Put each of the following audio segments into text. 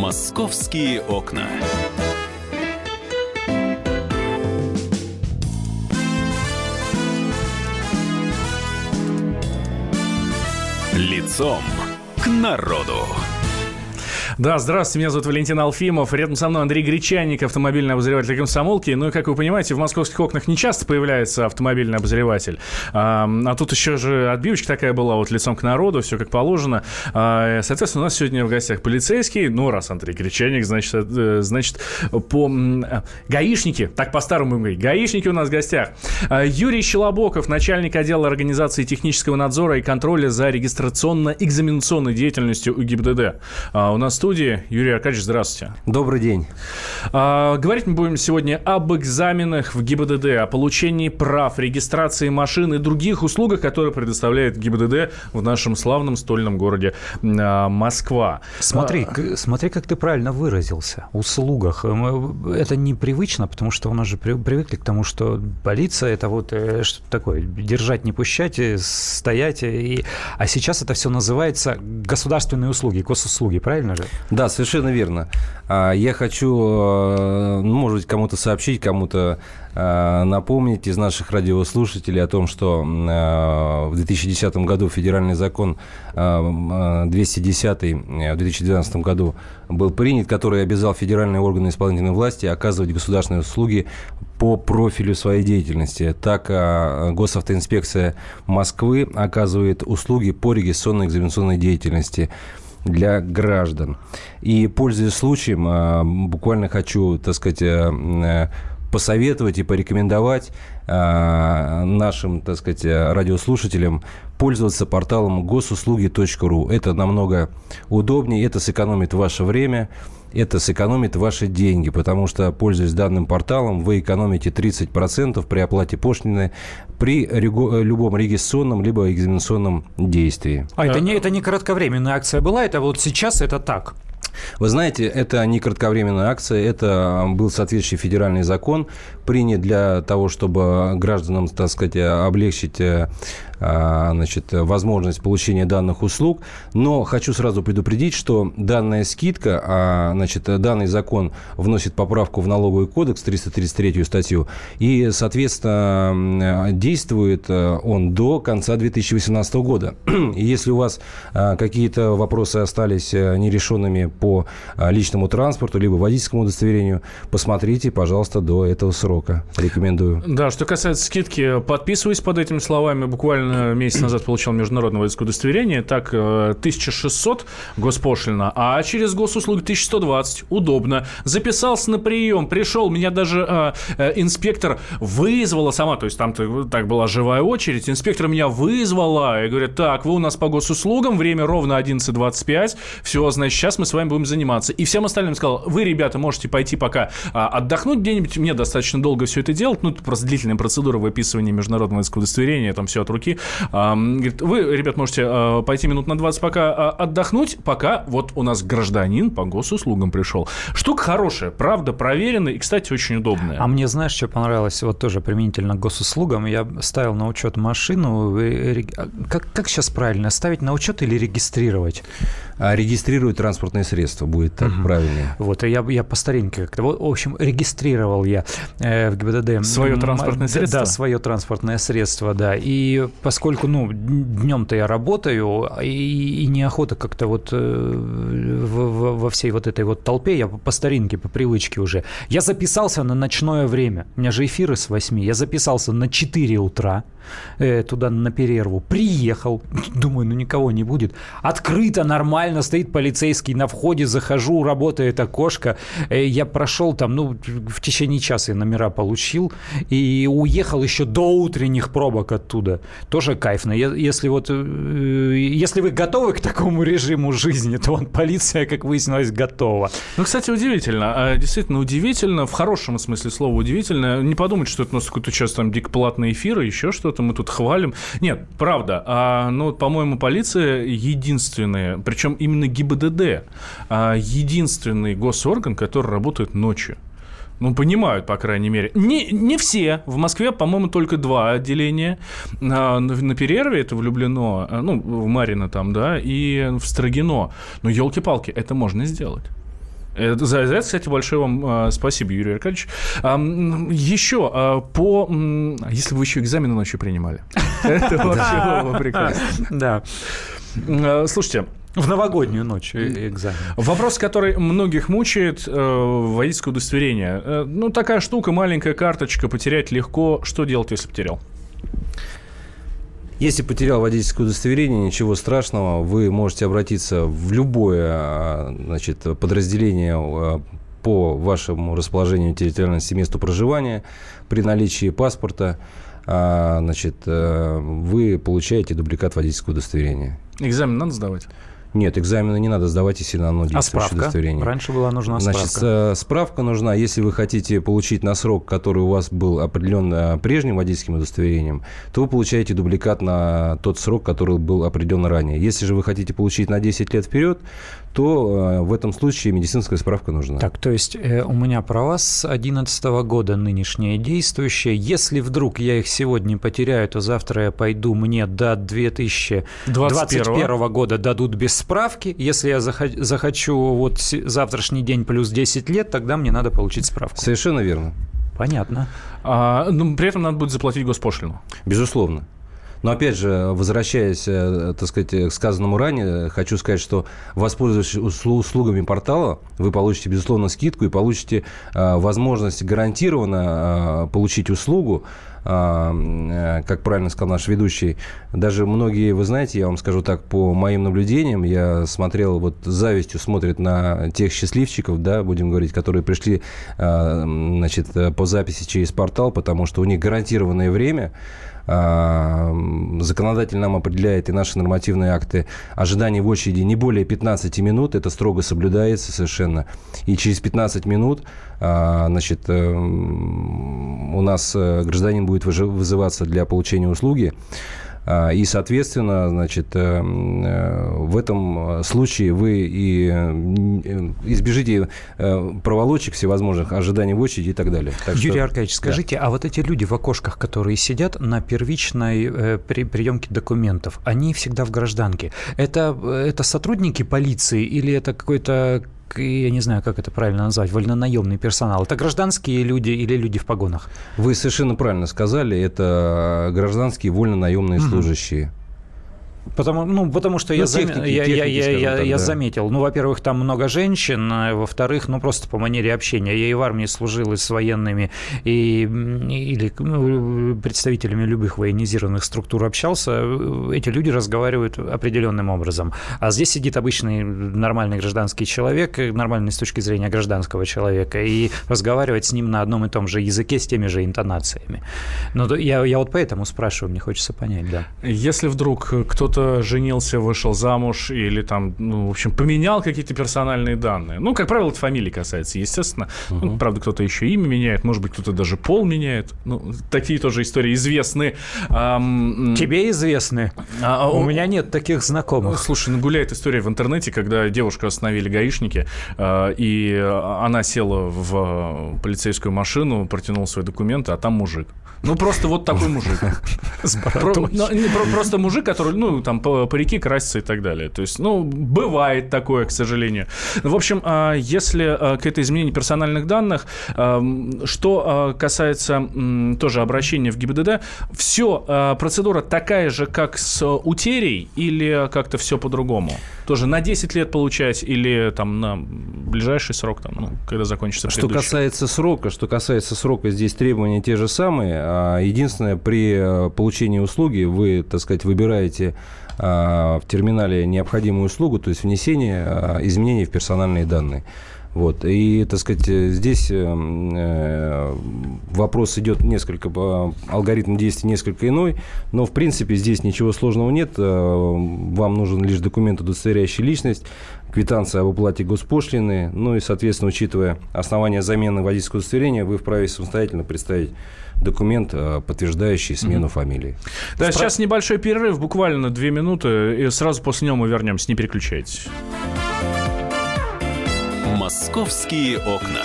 Московские окна. Лицом к народу. Да, здравствуйте, меня зовут Валентин Алфимов. Рядом со мной Андрей Гречанник, автомобильный обозреватель комсомолки. Ну и, как вы понимаете, в московских окнах не часто появляется автомобильный обозреватель. А, а тут еще же отбивочка такая была, вот лицом к народу, все как положено. А, соответственно, у нас сегодня в гостях полицейский. Ну, раз Андрей Гречанник, значит, э, значит по... Гаишники, так по-старому говорить, гаишники у нас в гостях. А, Юрий Щелобоков, начальник отдела организации технического надзора и контроля за регистрационно-экзаменационной деятельностью ГИБДД. А, у нас тут студии. Юрий Аркадьевич, здравствуйте. Добрый день. А, говорить мы будем сегодня об экзаменах в ГИБДД, о получении прав, регистрации машин и других услугах, которые предоставляет ГИБДД в нашем славном стольном городе а, Москва. Смотри, а... смотри, как ты правильно выразился. Услугах. Это непривычно, потому что у нас же привыкли к тому, что полиция это вот э, что такое, держать, не пущать, э, стоять. И... А сейчас это все называется государственные услуги, госуслуги, правильно же? Да, совершенно верно. А, я хочу, э, ну, может быть, кому-то сообщить, кому-то э, напомнить из наших радиослушателей о том, что э, в 2010 году федеральный закон 210 в 2012 году был принят, который обязал федеральные органы исполнительной власти оказывать государственные услуги по профилю своей деятельности. Так, Госавтоинспекция Москвы оказывает услуги по регистрационной экзаменационной деятельности для граждан. И, пользуясь случаем, а, буквально хочу, так сказать, э, э, посоветовать и порекомендовать а, нашим, так сказать, радиослушателям пользоваться порталом госуслуги.ру. Это намного удобнее, это сэкономит ваше время, это сэкономит ваши деньги, потому что, пользуясь данным порталом, вы экономите 30% при оплате пошлины при любом регистрационном либо экзаменационном действии. А это не, это не кратковременная акция была, это вот сейчас это так? Вы знаете, это не кратковременная акция, это был соответствующий федеральный закон, принят для того, чтобы гражданам, так сказать, облегчить э, значит, возможность получения данных услуг. Но хочу сразу предупредить, что данная скидка, а, значит, данный закон вносит поправку в налоговый кодекс, 333 статью, и, соответственно, действует э, он до конца 2018 года. И если у вас а, какие-то вопросы остались э, нерешенными по личному транспорту, либо водительскому удостоверению, посмотрите, пожалуйста, до этого срока. Рекомендую. Да, что касается скидки, подписываюсь под этими словами. Буквально буквально месяц назад получал международное водительское удостоверение. Так, 1600 э, госпошлина, а через госуслуги 1120. Удобно. Записался на прием, пришел, меня даже э, э, инспектор вызвала сама, то есть там так была живая очередь, инспектор меня вызвала и говорит, так, вы у нас по госуслугам, время ровно 11.25, все, значит, сейчас мы с вами будем заниматься. И всем остальным сказал, вы, ребята, можете пойти пока а, отдохнуть где-нибудь, мне достаточно долго все это делать, ну, это просто длительная процедура выписывания международного водительского удостоверения, там все от руки. Говорит, вы, ребят, можете а, пойти минут на 20 пока а, отдохнуть, пока вот у нас гражданин по госуслугам пришел. Штука хорошая, правда, проверенная и, кстати, очень удобная. А мне, знаешь, что понравилось? Вот тоже применительно к госуслугам. Я ставил на учет машину. Как, как сейчас правильно? Ставить на учет или регистрировать? А регистрировать транспортные средства будет так угу. правильнее. Вот, я, я по старинке как-то. Вот, в общем, регистрировал я э, в ГИБДД. Свое транспортное средство? Да, свое транспортное средство, да. И поскольку, ну, днем-то я работаю, и, и неохота как-то вот э, в, в, во всей вот этой вот толпе, я по старинке, по привычке уже. Я записался на ночное время. У меня же эфиры с 8. Я записался на 4 утра э, туда на перерву. Приехал. Думаю, ну никого не будет. Открыто, нормально стоит полицейский на входе. Захожу, работает окошко. Э, я прошел там, ну, в течение часа я номера получил. И уехал еще до утренних пробок оттуда тоже кайфно. Если вот, э, если вы готовы к такому режиму жизни, то он полиция, как выяснилось, готова. Ну, кстати, удивительно. А, действительно удивительно, в хорошем смысле слова удивительно. Не подумать, что это у нас какой-то сейчас там дико платный эфир, еще что-то мы тут хвалим. Нет, правда. А, ну, по-моему, полиция единственная, причем именно ГИБДД, а, единственный госорган, который работает ночью. Ну, понимают, по крайней мере. Не, не все. В Москве, по-моему, только два отделения. На, на перерве это влюблено, ну, в Марина там, да, и в Строгино. Но, елки-палки, это можно сделать. За, за это, кстати, большое вам э, спасибо, Юрий Аркадьевич. А, еще э, по... Если вы еще экзамены ночью принимали. Это вообще прекрасно. Да. Слушайте, в новогоднюю ночь экзамен. Вопрос, который многих мучает, э, водительское удостоверение. Э, ну, такая штука, маленькая карточка, потерять легко. Что делать, если потерял? Если потерял водительское удостоверение, ничего страшного, вы можете обратиться в любое а, значит, подразделение а, по вашему расположению территориальности месту проживания при наличии паспорта а, значит, э, вы получаете дубликат водительского удостоверения. Экзамен надо сдавать? Нет, экзамены не надо сдавать, если на оно а справка? удостоверение. Раньше была нужна справка. Значит, справка нужна, если вы хотите получить на срок, который у вас был определен э, прежним водительским удостоверением, то вы получаете дубликат на тот срок, который был определен ранее. Если же вы хотите получить на 10 лет вперед, то э, в этом случае медицинская справка нужна. Так, то есть э, у меня права с 2011 года нынешние действующие. Если вдруг я их сегодня потеряю, то завтра я пойду, мне до 2021 года дадут без справки. Если я захочу вот завтрашний день плюс 10 лет, тогда мне надо получить справку. Совершенно верно. Понятно. А, ну, при этом надо будет заплатить госпошлину. Безусловно. Но опять же, возвращаясь, э, так сказать, к сказанному ранее, хочу сказать, что воспользовавшись услугами портала, вы получите, безусловно, скидку и получите э, возможность гарантированно э, получить услугу, как правильно сказал наш ведущий, даже многие, вы знаете, я вам скажу так, по моим наблюдениям, я смотрел, вот завистью смотрят на тех счастливчиков, да, будем говорить, которые пришли, значит, по записи через портал, потому что у них гарантированное время, законодатель нам определяет и наши нормативные акты ожидания в очереди не более 15 минут. Это строго соблюдается совершенно. И через 15 минут а, значит, э, у нас э, гражданин будет вызываться для получения услуги. А, и, соответственно, значит, э, э, в этом случае вы и э, избежите проволочек всевозможных, ожиданий в очереди и так далее. Так Юрий что, Аркадьевич, скажите, да. а вот эти люди в окошках, которые сидят на первичной при, приемке документов, они всегда в гражданке. Это, это сотрудники полиции или это какой-то я не знаю, как это правильно назвать, вольнонаемный персонал. Это гражданские люди или люди в погонах? Вы совершенно правильно сказали, это гражданские вольнонаемные угу. служащие. Потому, ну, потому что ну, я, техники, зам... я, техники, я, я, так, я да. заметил. Ну, во-первых, там много женщин, а во-вторых, ну, просто по манере общения. Я и в армии служил и с военными, и, или ну, представителями любых военизированных структур общался. Эти люди разговаривают определенным образом. А здесь сидит обычный нормальный гражданский человек, нормальный с точки зрения гражданского человека, и разговаривать с ним на одном и том же языке с теми же интонациями. Но я, я вот поэтому спрашиваю, мне хочется понять, да. Если вдруг кто-то кто-то женился, вышел замуж или там, ну, в общем, поменял какие-то персональные данные. Ну, как правило, это фамилии касается, естественно. Угу. Ну, правда, кто-то еще имя меняет, может быть, кто-то даже пол меняет. Ну, такие тоже истории известны. Ам... Тебе известны? А, а, У меня нет таких знакомых. Слушай, ну, гуляет история в интернете, когда девушку остановили гаишники, а, и она села в полицейскую машину, протянула свои документы, а там мужик. Ну, просто вот такой мужик. Ну, просто мужик, который, ну, там, парики красится и так далее. То есть, ну, бывает такое, к сожалению. В общем, а, если а, какое-то изменение персональных данных, а, что касается тоже обращения в ГИБДД, все, процедура такая же, как с утерей или как-то все по-другому? Тоже на 10 лет получать или там на ближайший срок, там, ну, когда закончится Что касается срока, что касается срока, здесь требования те же самые. Единственное, при получении услуги вы, так сказать, выбираете в терминале необходимую услугу, то есть внесение изменений в персональные данные. Вот. И, так сказать, здесь э, э, вопрос идет несколько, алгоритм действий несколько иной, но, в принципе, здесь ничего сложного нет. Э, вам нужен лишь документ, удостоверяющий личность, квитанция об уплате госпошлины, ну и, соответственно, учитывая основания замены водительского удостоверения, вы вправе самостоятельно представить документ, подтверждающий смену mm-hmm. фамилии. Да, Спра... сейчас небольшой перерыв, буквально две минуты, и сразу после него мы вернемся, не переключайтесь. «Московские окна».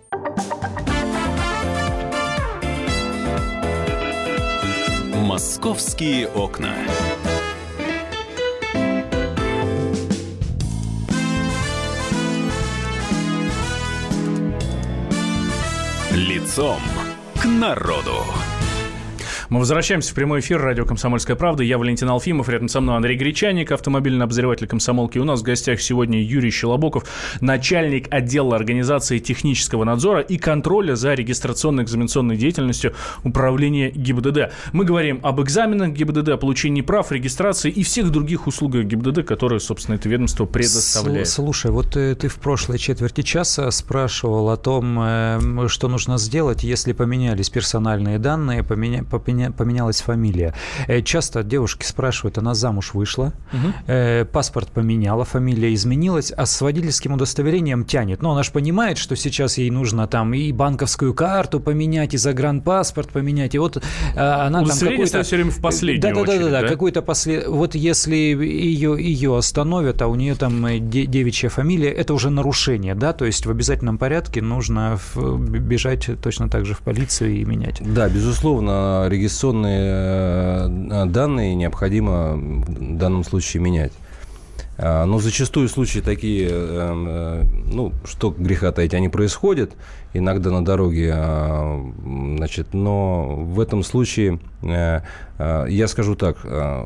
«Московские окна». Лицом к народу. Мы возвращаемся в прямой эфир радио «Комсомольская правда». Я Валентин Алфимов, рядом со мной Андрей Гречаник, автомобильный обозреватель комсомолки. У нас в гостях сегодня Юрий Щелобоков, начальник отдела организации технического надзора и контроля за регистрационно-экзаменационной деятельностью управления ГИБДД. Мы говорим об экзаменах ГИБДД, получении прав, регистрации и всех других услугах ГИБДД, которые, собственно, это ведомство предоставляет. Слушай, вот ты, ты в прошлой четверти часа спрашивал о том, э, что нужно сделать, если поменялись персональные данные, поменя, поменя, поменялась фамилия. Э, часто девушки спрашивают, она замуж вышла, угу. паспорт поменяла, фамилия изменилась, а с водительским удостоверением тянет. Но она же понимает, что сейчас ей нужно там и банковскую карту поменять, и загранпаспорт поменять, и вот э, она там какой-то... все время в последнюю да, да, да, да, да, какой-то после... Вот если ее, ее остановят, а у нее там девичья фамилия, это уже нарушение, да, то есть в обязательном порядке нужно бежать точно так же в полицию и менять. Да, безусловно, регистрация регистрационные э, данные необходимо в данном случае менять. А, но зачастую случаи такие, э, э, ну, что греха таить, они происходят иногда на дороге, а, значит, но в этом случае, э, я скажу так,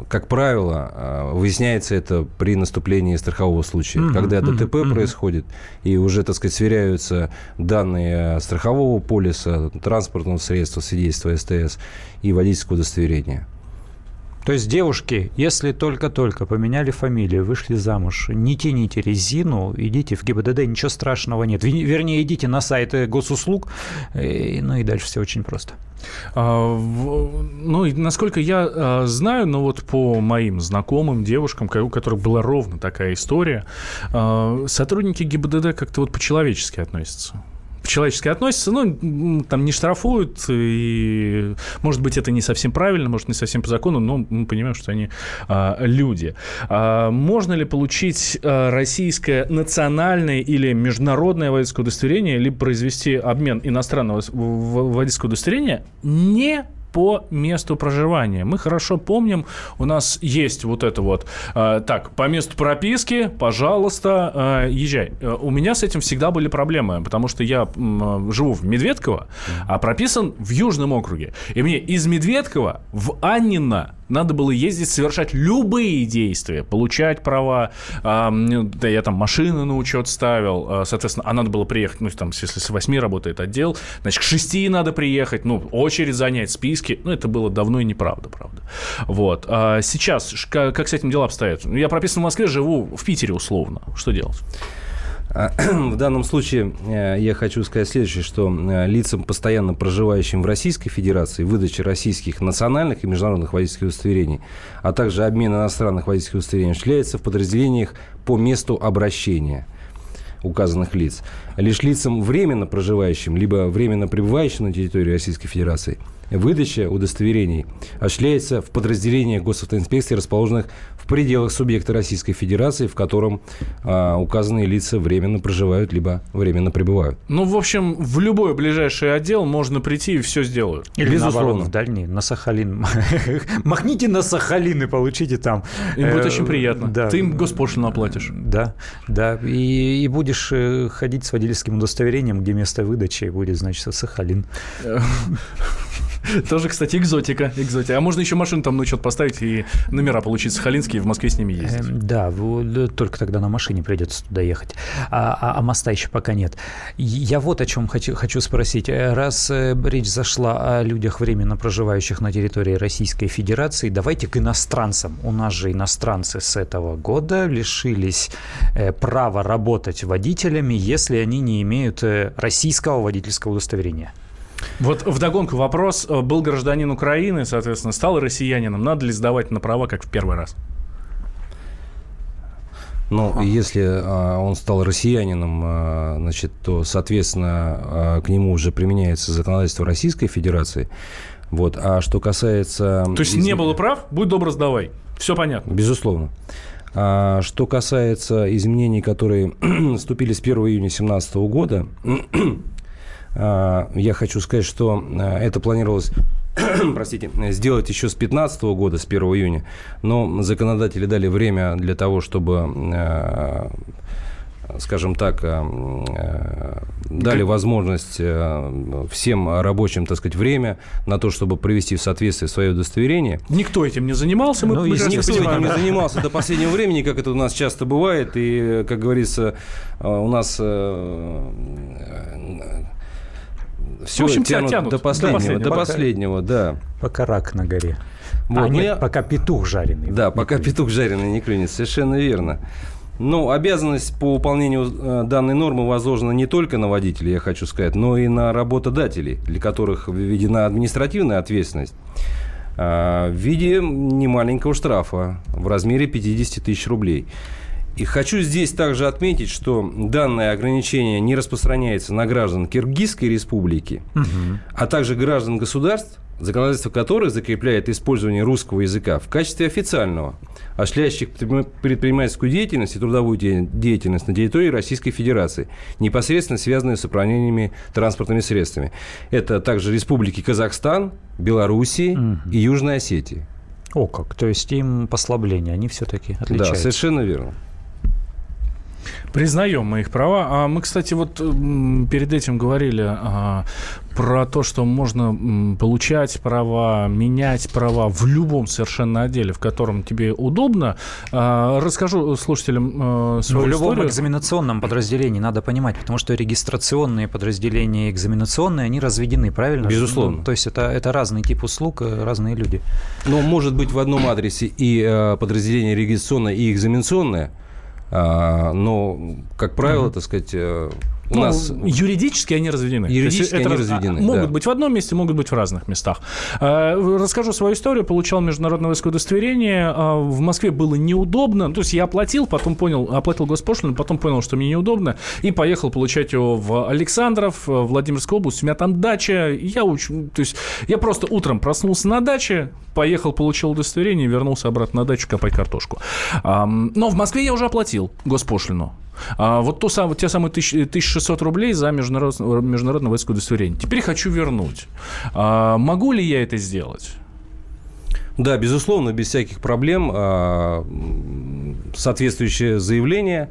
как правило, выясняется это при наступлении страхового случая, mm-hmm, когда ДТП mm-hmm. происходит, и уже, так сказать, сверяются данные страхового полиса, транспортного средства, свидетельства СТС и водительского удостоверения. То есть девушки, если только-только поменяли фамилию, вышли замуж, не тяните резину, идите в ГИБДД, ничего страшного нет. Вернее, идите на сайты госуслуг, и, ну и дальше все очень просто. А, ну, насколько я а, знаю, но вот по моим знакомым девушкам, у которых была ровно такая история, а, сотрудники ГИБДД как-то вот по-человечески относятся по-человечески относятся, ну, там не штрафуют, и, может быть, это не совсем правильно, может, не совсем по закону, но мы понимаем, что они а, люди. А, можно ли получить а, российское национальное или международное водительское удостоверение, либо произвести обмен иностранного водительского удостоверения не по месту проживания. Мы хорошо помним, у нас есть вот это вот, э, так, по месту прописки, пожалуйста, э, езжай. Э, у меня с этим всегда были проблемы, потому что я живу в Медведково, а прописан в Южном округе. И мне из Медведкова в Аннино надо было ездить, совершать любые действия, получать права. Э, да, я там машины на учет ставил, э, соответственно, а надо было приехать, ну, там, если с 8 работает отдел, значит, к 6 надо приехать, ну, очередь занять, списки. Ну, это было давно и неправда, правда. Вот. А сейчас, как, как с этим дела обстоят? Я прописан в Москве, живу в Питере условно. Что делать? А, в данном случае э, я хочу сказать следующее, что э, лицам, постоянно проживающим в Российской Федерации, выдача российских национальных и международных водительских удостоверений, а также обмен иностранных водительских удостоверений осуществляется в подразделениях по месту обращения указанных лиц. Лишь лицам, временно проживающим, либо временно пребывающим на территории Российской Федерации – Выдача удостоверений осуществляется в подразделениях госавтоинспекции, расположенных в пределах субъекта Российской Федерации, в котором а, указанные лица временно проживают либо временно пребывают. Ну, в общем, в любой ближайший отдел можно прийти и все сделают. Или Безусловно. наоборот, в дальний, на Сахалин. Махните на Сахалин и получите там. Им будет очень приятно. Да. Ты им госпошлину оплатишь. Да, да. И, и будешь э, ходить с водительским удостоверением, где место выдачи будет, значит, Сахалин. Тоже, кстати, экзотика. экзотика. А можно еще машину там на учет поставить и номера получить сахалинские, в Москве с ними ездить. Эм, да, только тогда на машине придется туда ехать. А, а, а моста еще пока нет. Я вот о чем хочу, хочу спросить. Э, раз э, речь зашла о людях, временно проживающих на территории Российской Федерации, давайте к иностранцам. У нас же иностранцы с этого года лишились э, права работать водителями, если они не имеют российского водительского удостоверения. Вот вдогонку вопрос. Был гражданин Украины, соответственно, стал россиянином. Надо ли сдавать на права, как в первый раз? Ну, ага. если а, он стал россиянином, а, значит, то, соответственно, а, к нему уже применяется законодательство Российской Федерации. Вот. А что касается... То есть из... не было прав? Будь добр, сдавай. Все понятно. Безусловно. А, что касается изменений, которые вступили с 1 июня 2017 года, я хочу сказать, что а, это планировалось простите, сделать еще с 2015 года, с 1 июня, но законодатели дали время для того, чтобы а, скажем так, дали возможность всем рабочим, так сказать, время на то, чтобы привести в соответствие свое удостоверение. Никто этим не занимался, мы ну, Никто этим не занимался до последнего времени, как это у нас часто бывает, и, как говорится, у нас все в общем, тянут, тянут до последнего, до последнего, до последнего да. Пока рак на горе. Вот, а, нет, я... пока петух жареный. Да, пока клюнет. петух жареный не клюнет, совершенно верно. Ну, обязанность по выполнению э, данной нормы возложена не только на водителей, я хочу сказать, но и на работодателей, для которых введена административная ответственность а, в виде немаленького штрафа в размере 50 тысяч рублей. И хочу здесь также отметить, что данное ограничение не распространяется на граждан Киргизской республики, угу. а также граждан государств, законодательство которых закрепляет использование русского языка в качестве официального, осуществляющих предпринимательскую деятельность и трудовую деятельность на территории Российской Федерации, непосредственно связанные с управлениями транспортными средствами. Это также республики Казахстан, Белоруссия угу. и Южная Осетия. О как, то есть им послабление, они все-таки отличаются. Да, совершенно верно. Признаем мы их права. А мы, кстати, вот перед этим говорили а, про то, что можно получать права, менять права в любом совершенно отделе, в котором тебе удобно. А, расскажу слушателям а, свою ну, В любом историю. экзаменационном подразделении надо понимать, потому что регистрационные подразделения и экзаменационные, они разведены, правильно? Безусловно. Ну, то есть это, это разный тип услуг, э, разные люди. Но может быть в одном адресе и э, подразделение регистрационное, и экзаменационное – но, как правило, так сказать, э, у ну, нас... Юридически они разведены. Юридически они это, разведены, Могут да. быть в одном месте, могут быть в разных местах. А, расскажу свою историю. Получал международное удостоверение. А, в Москве было неудобно. То есть я оплатил, потом понял, оплатил госпошлину, потом понял, что мне неудобно. И поехал получать его в Александров, в Владимирскую область. У меня там дача. Я, уч... то есть, я просто утром проснулся на даче, поехал, получил удостоверение, вернулся обратно на дачу копать картошку. Но в Москве я уже оплатил госпошлину. А вот то, самое, те самые 1600 рублей за международное, международное водительское удостоверение. Теперь хочу вернуть. А, могу ли я это сделать? Да, безусловно, без всяких проблем. А, соответствующее заявление,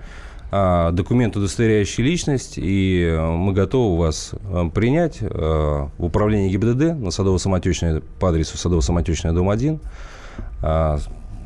а, документ, удостоверяющий личность, и мы готовы вас принять в управлении ГИБДД на Садово-Самотечной по адресу Садово-Самотечная, дом 1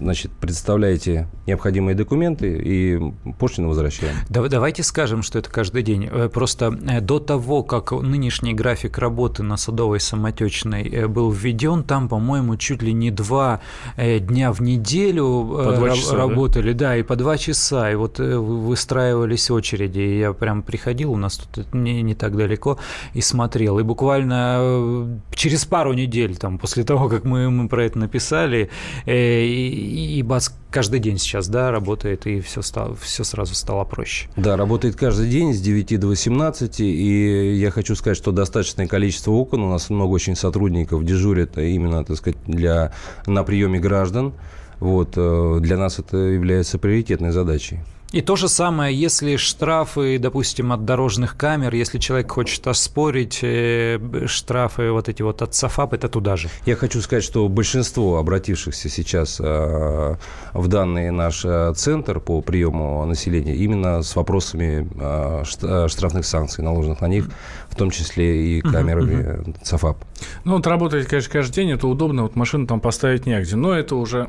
значит, представляете необходимые документы и пошлину возвращаем. Давайте скажем, что это каждый день. Э, просто э, до того, как нынешний график работы на Садовой самотечной э, был введен, там, по-моему, чуть ли не два дня в неделю по часа, работали, да? да, и по два часа, и вот выстраивались очереди, и я прям приходил, у нас тут не, не так далеко, и смотрел, и буквально через пару недель, там, после того, как мы, мы про это написали, и, и бац, каждый день сейчас, да, работает, и все, стало, все сразу стало проще. Да, работает каждый день с 9 до 18, и я хочу сказать, что достаточное количество окон, у нас много очень сотрудников дежурят именно, так сказать, для, на приеме граждан, вот, э, для нас это является приоритетной задачей. И то же самое, если штрафы, допустим, от дорожных камер, если человек хочет оспорить э, штрафы вот эти вот от САФАП, это туда же. Я хочу сказать, что большинство обратившихся сейчас э, в данный наш э, центр по приему населения именно с вопросами штрафных санкций, наложенных на них, в том числе и камерами САФАП. Ну, вот работать, конечно, каждый день, это удобно, вот машину там поставить негде, но это уже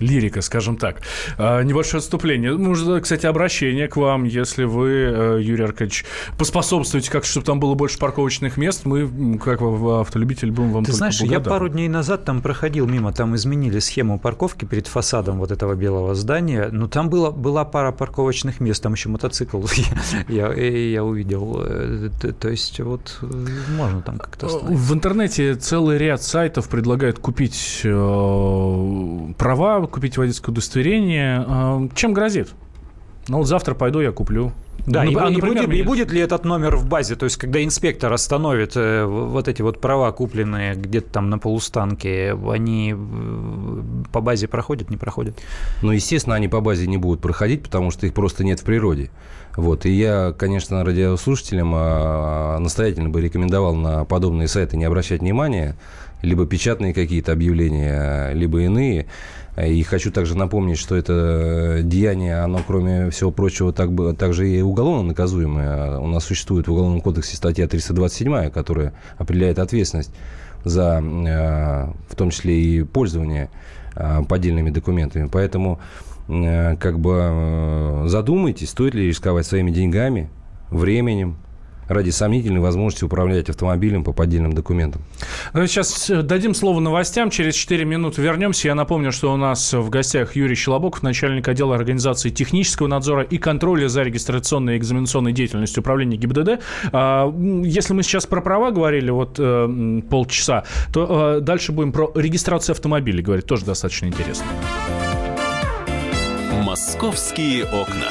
лирика, скажем так. А, небольшое отступление. Может, кстати, обращение к вам, если вы, э, Юрий Аркадьевич, поспособствуете, как, чтобы там было больше парковочных мест, мы, как автолюбитель, будем вам Ты знаешь, я пару дней назад там проходил мимо, там изменили схему парковки перед фасадом вот этого белого здания, но там было, была пара парковочных мест, там еще мотоцикл я, я увидел. Э, то есть вот э, можно там как-то В интернете целый ряд сайтов предлагают купить права, купить водительское удостоверение. А, чем грозит? Ну вот завтра пойду, я куплю. Да, ну, и, а, например, и, будет, и будет ли этот номер в базе? То есть, когда инспектор остановит э, вот эти вот права, купленные где-то там на полустанке, они э, по базе проходят, не проходят? Ну, естественно, они по базе не будут проходить, потому что их просто нет в природе. Вот. И я, конечно, радиослушателям а, настоятельно бы рекомендовал на подобные сайты не обращать внимания, либо печатные какие-то объявления, либо иные. И хочу также напомнить, что это деяние, оно, кроме всего прочего, так, также и уголовно наказуемое. У нас существует в Уголовном кодексе статья 327, которая определяет ответственность за, э, в том числе и пользование э, поддельными документами. Поэтому э, как бы задумайтесь, стоит ли рисковать своими деньгами, временем, ради сомнительной возможности управлять автомобилем по поддельным документам. Давайте сейчас э, дадим слово новостям. Через 4 минуты вернемся. Я напомню, что у нас в гостях Юрий Щелобоков, начальник отдела организации технического надзора и контроля за регистрационной и экзаменационной деятельностью управления ГИБДД. А, если мы сейчас про права говорили вот э, полчаса, то э, дальше будем про регистрацию автомобилей говорить. Тоже достаточно интересно. Московские окна.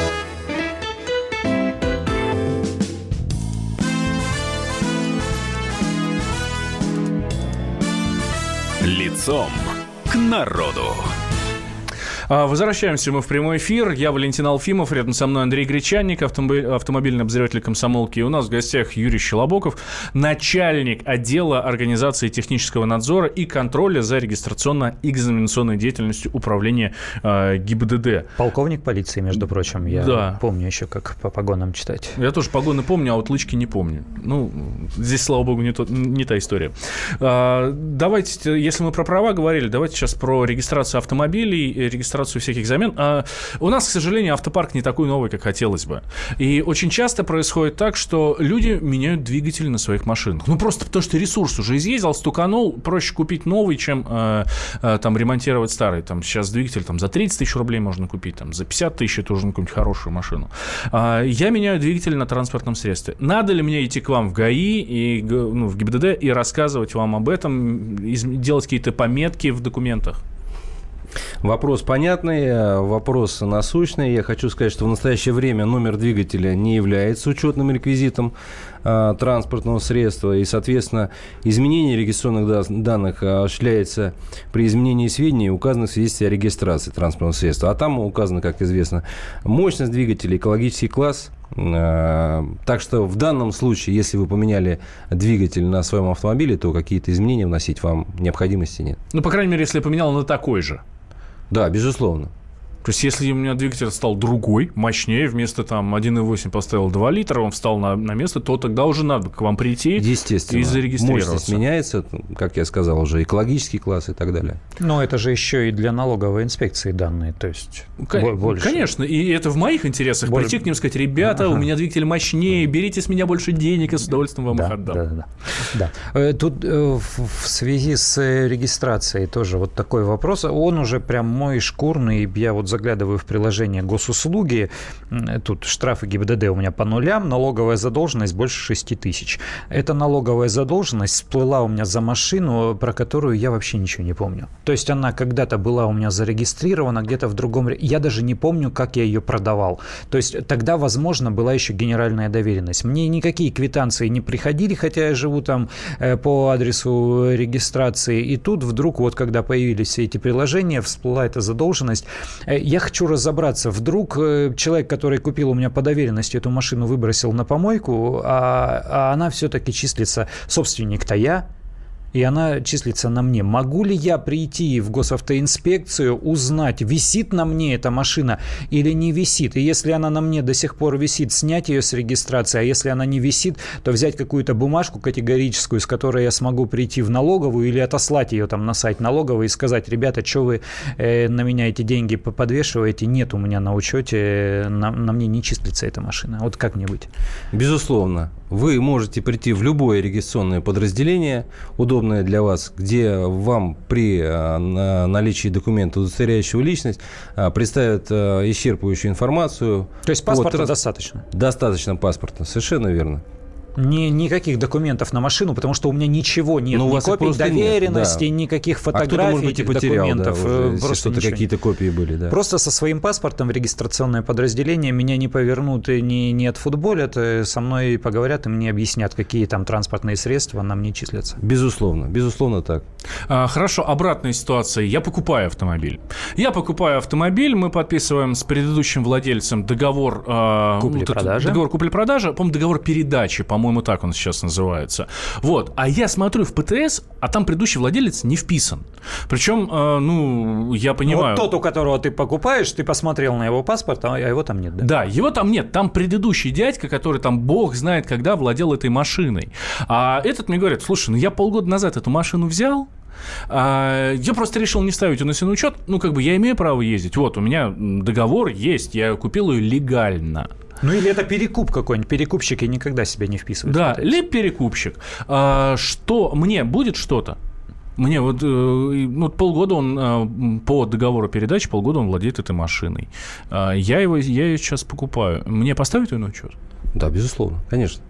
Лицом к народу. А, возвращаемся мы в прямой эфир. Я Валентин Алфимов, рядом со мной Андрей Гречанник, автомобильный обозреватель комсомолки. И у нас в гостях Юрий Щелобоков, начальник отдела организации технического надзора и контроля за регистрационно-экзаменационной деятельностью управления э, ГИБДД. Полковник полиции, между прочим. Я да. помню еще, как по погонам читать. Я тоже погоны помню, а вот лычки не помню. Ну, здесь, слава богу, не, то, не та история. А, давайте, если мы про права говорили, давайте сейчас про регистрацию автомобилей, регистрацию регистрацию всяких замен. А у нас, к сожалению, автопарк не такой новый, как хотелось бы. И очень часто происходит так, что люди меняют двигатели на своих машинах. Ну, просто потому что ресурс уже изъездил, стуканул, проще купить новый, чем э, э, там ремонтировать старый. Там сейчас двигатель там, за 30 тысяч рублей можно купить, там, за 50 тысяч это уже какую-нибудь хорошую машину. А, я меняю двигатель на транспортном средстве. Надо ли мне идти к вам в ГАИ и ну, в ГИБДД и рассказывать вам об этом, делать какие-то пометки в документах? Вопрос понятный, э, вопрос насущный. Я хочу сказать, что в настоящее время номер двигателя не является учетным реквизитом э, транспортного средства, и, соответственно, изменение регистрационных данных осуществляется при изменении сведений, указанных в свидетельстве о регистрации транспортного средства. А там указано, как известно, мощность двигателя, экологический класс, э, так что в данном случае, если вы поменяли двигатель на своем автомобиле, то какие-то изменения вносить вам необходимости нет. Ну, по крайней мере, если я поменял на такой же. Да, безусловно. То есть, если у меня двигатель стал другой, мощнее, вместо там 1,8 поставил 2 литра, он встал на, на место, то тогда уже надо к вам прийти Естественно. и зарегистрироваться. Мощность меняется, как я сказал уже, экологический класс и так далее. Но это же еще и для налоговой инспекции данные, то есть Кон- больше. Конечно, и это в моих интересах больше... прийти к ним и сказать, ребята, ага. у меня двигатель мощнее, берите с меня больше денег, я с удовольствием вам да, их отдам. Да, да, да. Э, тут э, в связи с регистрацией тоже вот такой вопрос, он уже прям мой шкурный, я вот заглядываю в приложение госуслуги, тут штрафы ГИБДД у меня по нулям, налоговая задолженность больше 6 тысяч. Эта налоговая задолженность всплыла у меня за машину, про которую я вообще ничего не помню. То есть она когда-то была у меня зарегистрирована где-то в другом... Я даже не помню, как я ее продавал. То есть тогда, возможно, была еще генеральная доверенность. Мне никакие квитанции не приходили, хотя я живу там э, по адресу регистрации. И тут вдруг, вот когда появились все эти приложения, всплыла эта задолженность. Я хочу разобраться. Вдруг э, человек, который купил у меня по доверенности эту машину, выбросил на помойку, а, а она все-таки числится собственник-то я, и она числится на мне. Могу ли я прийти в госавтоинспекцию, узнать, висит на мне эта машина или не висит? И если она на мне до сих пор висит, снять ее с регистрации, а если она не висит, то взять какую-то бумажку категорическую, с которой я смогу прийти в налоговую или отослать ее там на сайт налоговой и сказать, ребята, что вы э, на меня эти деньги подвешиваете? Нет у меня на учете, на, на мне не числится эта машина. Вот как мне быть? Безусловно. Вы можете прийти в любое регистрационное подразделение, удобное для вас, где вам при э, наличии документа, удостоверяющего личность, э, представят э, исчерпывающую информацию. То есть паспорта вот, достаточно? Достаточно паспорта, совершенно верно. Ни, никаких документов на машину, потому что у меня ничего нет. Ну, ни копий доверенности, нет, да. никаких фотографий а может быть, и потерял, документов. Да, просто что-то какие-то копии были, да. Просто со своим паспортом в регистрационное подразделение меня не повернут и не, не отфутболят, э, со мной поговорят и мне объяснят, какие там транспортные средства на мне числятся. Безусловно, безусловно так. А, хорошо, обратная ситуация. Я покупаю автомобиль. Я покупаю автомобиль, мы подписываем с предыдущим владельцем договор... Э, купли-продажи. Договор купли-продажи, по-моему, договор передачи, по по-моему, так он сейчас называется. Вот. А я смотрю в ПТС, а там предыдущий владелец не вписан. Причем, э, ну, я понимаю... Вот тот, у которого ты покупаешь, ты посмотрел на его паспорт, а его там нет, да? Да, его там нет. Там предыдущий дядька, который там бог знает когда владел этой машиной. А этот мне говорит, слушай, ну я полгода назад эту машину взял, а, я просто решил не ставить ее на учет. Ну, как бы я имею право ездить. Вот, у меня договор есть, я купил ее легально. Ну или это перекуп какой-нибудь. Перекупщики никогда себя не вписывают. Да, либо перекупщик. А, что мне будет что-то? Мне вот э, ну, полгода он э, по договору передачи, полгода он владеет этой машиной. А, я его я ее сейчас покупаю. Мне поставить ее на учет? Да, безусловно, конечно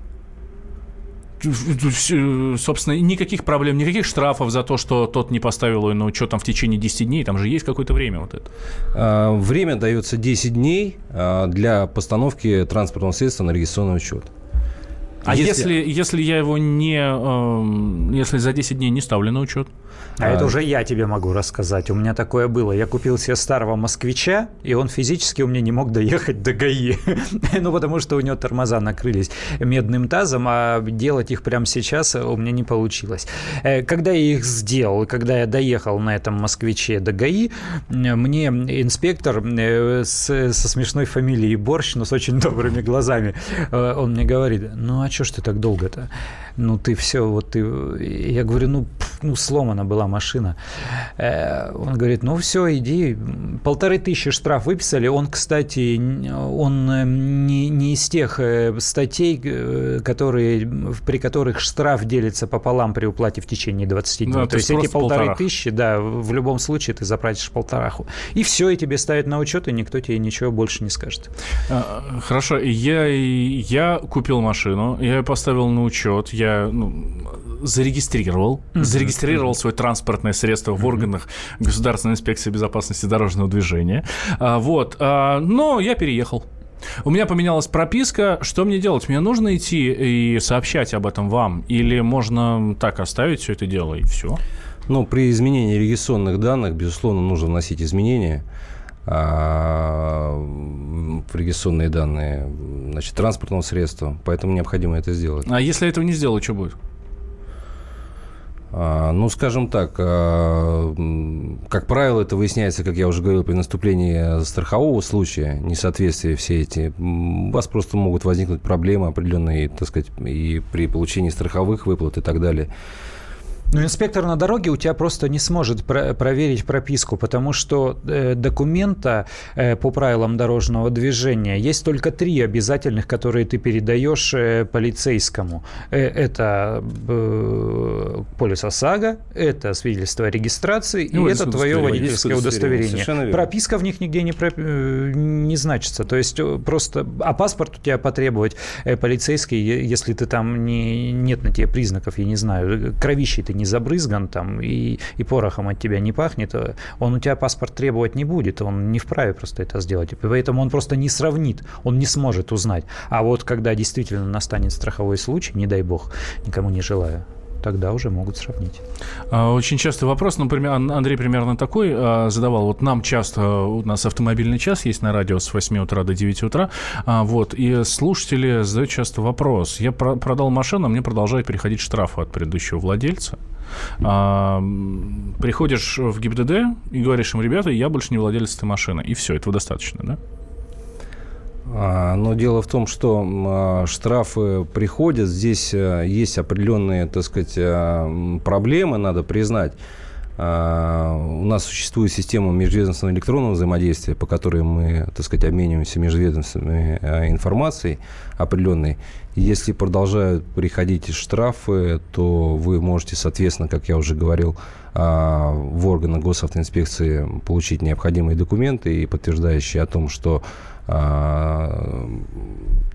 собственно, никаких проблем, никаких штрафов за то, что тот не поставил ее на учет там, в течение 10 дней. Там же есть какое-то время вот это. А, время дается 10 дней а, для постановки транспортного средства на регистрационный учет. А если, если, если я его не... Э, если за 10 дней не ставлю на учет? А, а это уже я тебе могу рассказать. У меня такое было. Я купил себе старого москвича, и он физически у меня не мог доехать до ГАИ. ну, потому что у него тормоза накрылись медным тазом, а делать их прямо сейчас у меня не получилось. Э, когда я их сделал, когда я доехал на этом москвиче до ГАИ, мне инспектор э, с, со смешной фамилией Борщ, но с очень добрыми глазами, э, он мне говорит, ну, а что ж ты так долго-то? Ну ты все, вот ты... Я говорю, ну, ну сломана была машина. Э, он говорит, ну все, иди. Полторы тысячи штраф выписали. Он, кстати, он э, не, не из тех э, статей, которые, при которых штраф делится пополам при уплате в течение 20 дней. Ну, то, то есть эти полторы полторах. тысячи, да, в любом случае ты заплатишь полтораху. И все, и тебе ставят на учет, и никто тебе ничего больше не скажет. А, хорошо, я, я купил машину, я ее поставил на учет, я ну, зарегистрировал, mm-hmm. зарегистрировал свое транспортное средство в органах Государственной инспекции безопасности дорожного движения. А, вот, а, но я переехал. У меня поменялась прописка. Что мне делать? Мне нужно идти и сообщать об этом вам? Или можно так оставить все это дело и все? Ну, при изменении регистрационных данных, безусловно, нужно вносить изменения регистрационные данные значит, транспортного средства, поэтому необходимо это сделать. А если этого не сделать, что будет? А, ну, скажем так, а, как правило, это выясняется, как я уже говорил, при наступлении страхового случая, несоответствия все эти. У вас просто могут возникнуть проблемы определенные, так сказать, и при получении страховых выплат и так далее. Но инспектор на дороге у тебя просто не сможет про- проверить прописку, потому что э, документа э, по правилам дорожного движения есть только три обязательных, которые ты передаешь э, полицейскому. Э, это э, полис ОСАГО, это свидетельство о регистрации Ну, и это твое водительское Удостоверение. Прописка в них нигде не, про- э, не значится. То есть э, просто... А паспорт у тебя потребовать э, полицейский, если ты там не, нет на тебе признаков, я не знаю, кровищей ты не забрызган там и, и порохом от тебя не пахнет, э, он у тебя паспорт требовать не будет, он не вправе просто это сделать. Поэтому он просто не сравнит, он не сможет узнать. А вот когда действительно настанет страховой случай, не дай бог, никому не желаю, тогда уже могут сравнить. А, Очень частый вопрос, например, Ан- Андрей примерно такой а, задавал. Вот нам часто, у нас автомобильный час есть на радио с 8 утра до 9 утра, а, вот, и слушатели задают часто вопрос. Я про- продал машину, а мне продолжают переходить штрафы от предыдущего владельца. А, приходишь в ГИБДД и говоришь им, ребята, я больше не владелец этой машины. И все, этого достаточно, да? А, Но дело в том, что а, штрафы приходят, здесь а, есть определенные, так сказать, м, проблемы, надо признать. А, У нас существует система межведомственного электронного взаимодействия, по которой мы, так сказать, обмениваемся межведомственной а, информацией определенной. Если продолжают приходить штрафы, то вы можете, соответственно, как я уже говорил, а, в органы госавтоинспекции получить необходимые документы и подтверждающие о том, что а,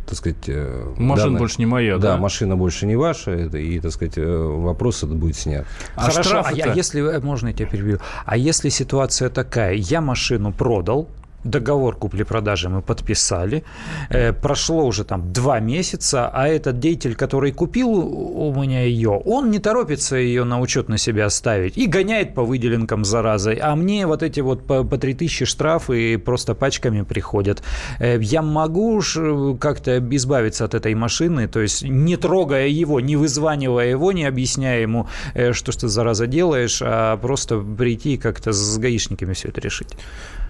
так сказать... э, Машина данная- больше не моя, да? да? машина больше не ваша, это- и, так сказать, э, вопрос этот будет снят. А Хорошо, а, я- если э, можно я тебя перебью, а если ситуация такая, я машину продал, договор купли-продажи мы подписали, э, прошло уже там два месяца, а этот деятель, который купил у меня ее, он не торопится ее на учет на себя ставить и гоняет по выделенкам заразой, а мне вот эти вот по, по 3000 штрафы просто пачками приходят. Э, я могу э, как-то избавиться от этой машины, то есть не трогая его, не вызванивая его, не объясняя ему, что ты, зараза, делаешь, а просто прийти и как-то с гаишниками все это решить.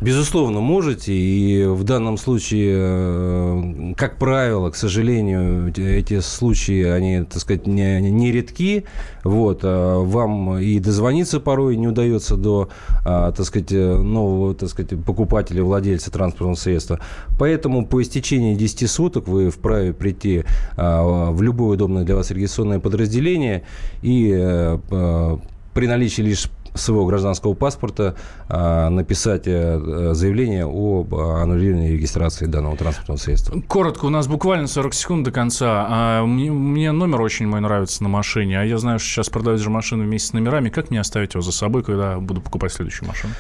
Безусловно, можете, и в данном случае, э, как правило, к сожалению, эти случаи, они, так сказать, не, не редки, вот, а вам и дозвониться порой не удается до, а, так сказать, нового, так сказать, покупателя, владельца транспортного средства. Поэтому по истечении 10 суток вы вправе прийти в любое удобное для вас регистрационное подразделение и э, э, при наличии лишь своего гражданского паспорта а, написать э, заявление об аннулировании регистрации данного транспортного средства. Коротко, у нас буквально 40 секунд до конца. А, мне, мне номер очень мой нравится на машине, а я знаю, что сейчас продают же машины вместе с номерами. Как мне оставить его за собой, когда буду покупать следующую машину?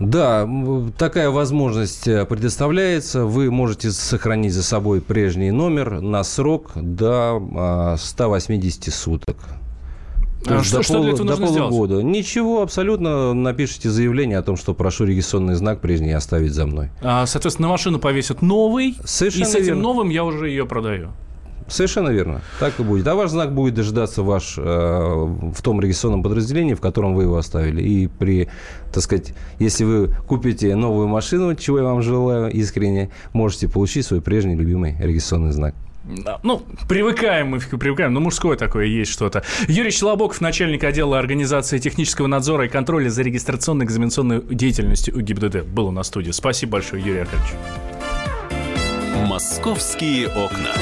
Да, такая возможность э, предоставляется. Вы можете сохранить за собой прежний номер на срок до а, 180 суток. То есть что- до, что для полу- этого до нужно сделать? полугода. Ничего, абсолютно напишите заявление о том, что прошу регистрационный знак прежний оставить за мной. А, соответственно, на машину повесят новый, Совершенно и с этим верно. новым я уже ее продаю. Совершенно верно. Так и будет. А ваш знак будет дожидаться ваш э, в том регистрационном подразделении, в котором вы его оставили. И при, так сказать, если вы купите новую машину, чего я вам желаю искренне, можете получить свой прежний любимый регистрационный знак. Ну, привыкаем мы, привыкаем, но мужское такое есть что-то. Юрий Челобоков, начальник отдела организации технического надзора и контроля за регистрационной экзаменационной деятельностью у ГИБДД, был у нас в студии. Спасибо большое, Юрий Аркадьевич. «Московские окна».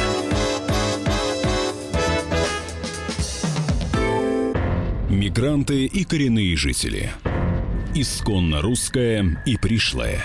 Мигранты и коренные жители. Исконно русское и пришлое.